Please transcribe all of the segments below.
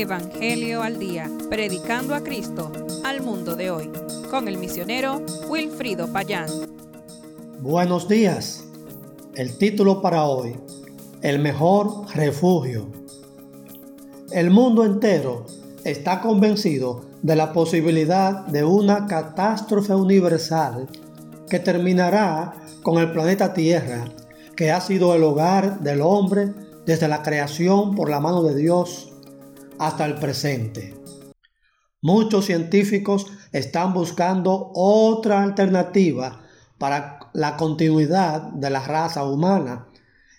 Evangelio al Día, predicando a Cristo al mundo de hoy, con el misionero Wilfrido Payán. Buenos días. El título para hoy, El mejor refugio. El mundo entero está convencido de la posibilidad de una catástrofe universal que terminará con el planeta Tierra, que ha sido el hogar del hombre desde la creación por la mano de Dios hasta el presente. Muchos científicos están buscando otra alternativa para la continuidad de la raza humana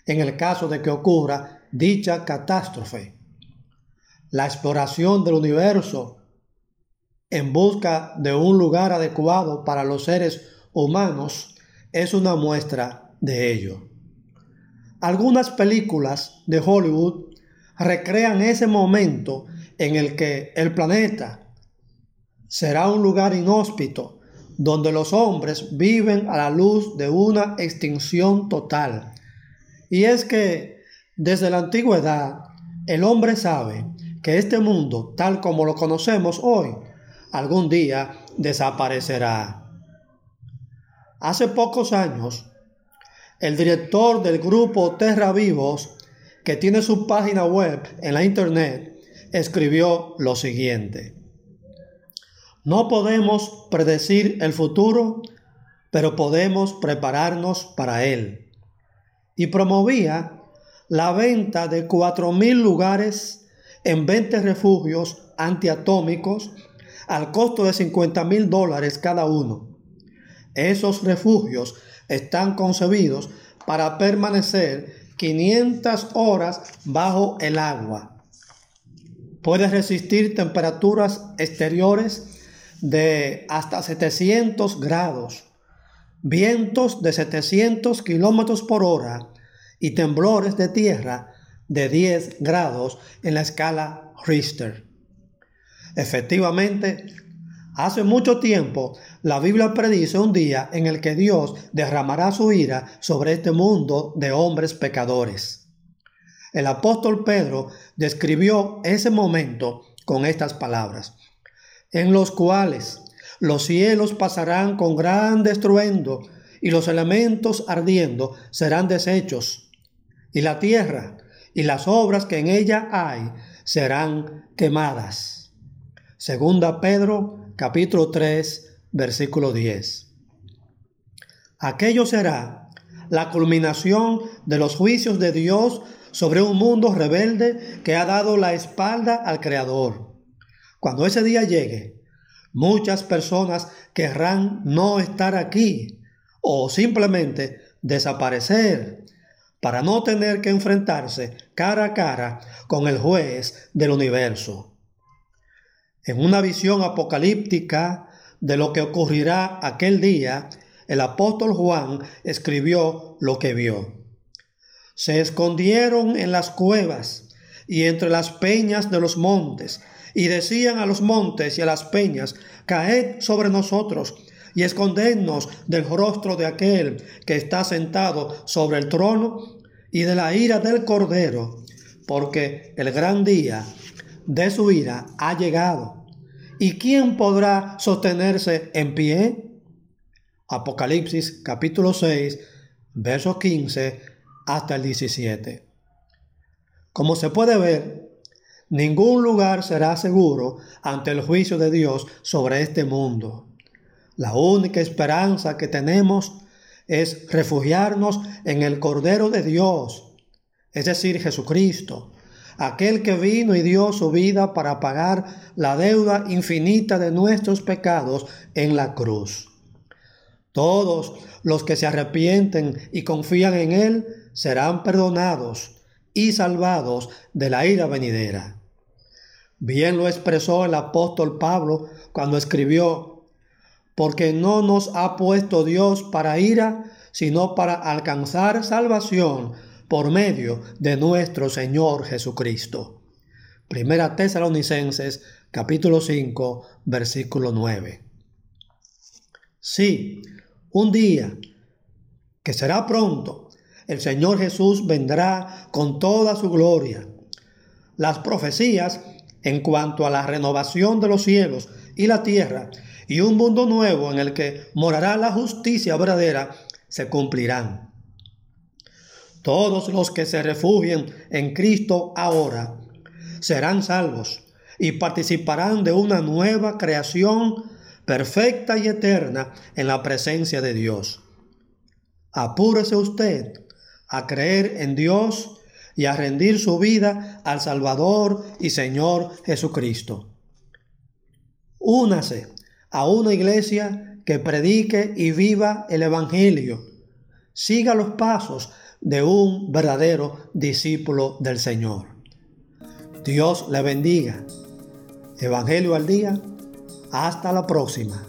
en el caso de que ocurra dicha catástrofe. La exploración del universo en busca de un lugar adecuado para los seres humanos es una muestra de ello. Algunas películas de Hollywood recrean ese momento en el que el planeta será un lugar inhóspito donde los hombres viven a la luz de una extinción total. Y es que desde la antigüedad el hombre sabe que este mundo, tal como lo conocemos hoy, algún día desaparecerá. Hace pocos años, el director del grupo Terra Vivos que tiene su página web en la internet, escribió lo siguiente. No podemos predecir el futuro, pero podemos prepararnos para él. Y promovía la venta de 4.000 lugares en 20 refugios antiatómicos al costo de 50 mil dólares cada uno. Esos refugios están concebidos para permanecer 500 horas bajo el agua. Puede resistir temperaturas exteriores de hasta 700 grados, vientos de 700 kilómetros por hora y temblores de tierra de 10 grados en la escala Richter. Efectivamente, Hace mucho tiempo, la Biblia predice un día en el que Dios derramará su ira sobre este mundo de hombres pecadores. El apóstol Pedro describió ese momento con estas palabras, en los cuales los cielos pasarán con gran estruendo y los elementos ardiendo serán deshechos, y la tierra y las obras que en ella hay serán quemadas. Segunda Pedro capítulo 3, versículo 10. Aquello será la culminación de los juicios de Dios sobre un mundo rebelde que ha dado la espalda al Creador. Cuando ese día llegue, muchas personas querrán no estar aquí o simplemente desaparecer para no tener que enfrentarse cara a cara con el juez del universo en una visión apocalíptica de lo que ocurrirá aquel día, el apóstol Juan escribió lo que vio. Se escondieron en las cuevas y entre las peñas de los montes, y decían a los montes y a las peñas, caed sobre nosotros y escondednos del rostro de aquel que está sentado sobre el trono y de la ira del Cordero, porque el gran día de su ira ha llegado ¿Y quién podrá sostenerse en pie? Apocalipsis capítulo 6, versos 15 hasta el 17. Como se puede ver, ningún lugar será seguro ante el juicio de Dios sobre este mundo. La única esperanza que tenemos es refugiarnos en el Cordero de Dios, es decir, Jesucristo, aquel que vino y dio su vida para pagar la deuda infinita de nuestros pecados en la cruz. Todos los que se arrepienten y confían en Él serán perdonados y salvados de la ira venidera. Bien lo expresó el apóstol Pablo cuando escribió, porque no nos ha puesto Dios para ira, sino para alcanzar salvación por medio de nuestro Señor Jesucristo. Primera Tesalonicenses capítulo 5 versículo 9. Sí, un día, que será pronto, el Señor Jesús vendrá con toda su gloria. Las profecías en cuanto a la renovación de los cielos y la tierra y un mundo nuevo en el que morará la justicia verdadera se cumplirán. Todos los que se refugien en Cristo ahora serán salvos y participarán de una nueva creación perfecta y eterna en la presencia de Dios. Apúrese usted a creer en Dios y a rendir su vida al Salvador y Señor Jesucristo. Únase a una iglesia que predique y viva el Evangelio. Siga los pasos de un verdadero discípulo del Señor. Dios le bendiga. Evangelio al día. Hasta la próxima.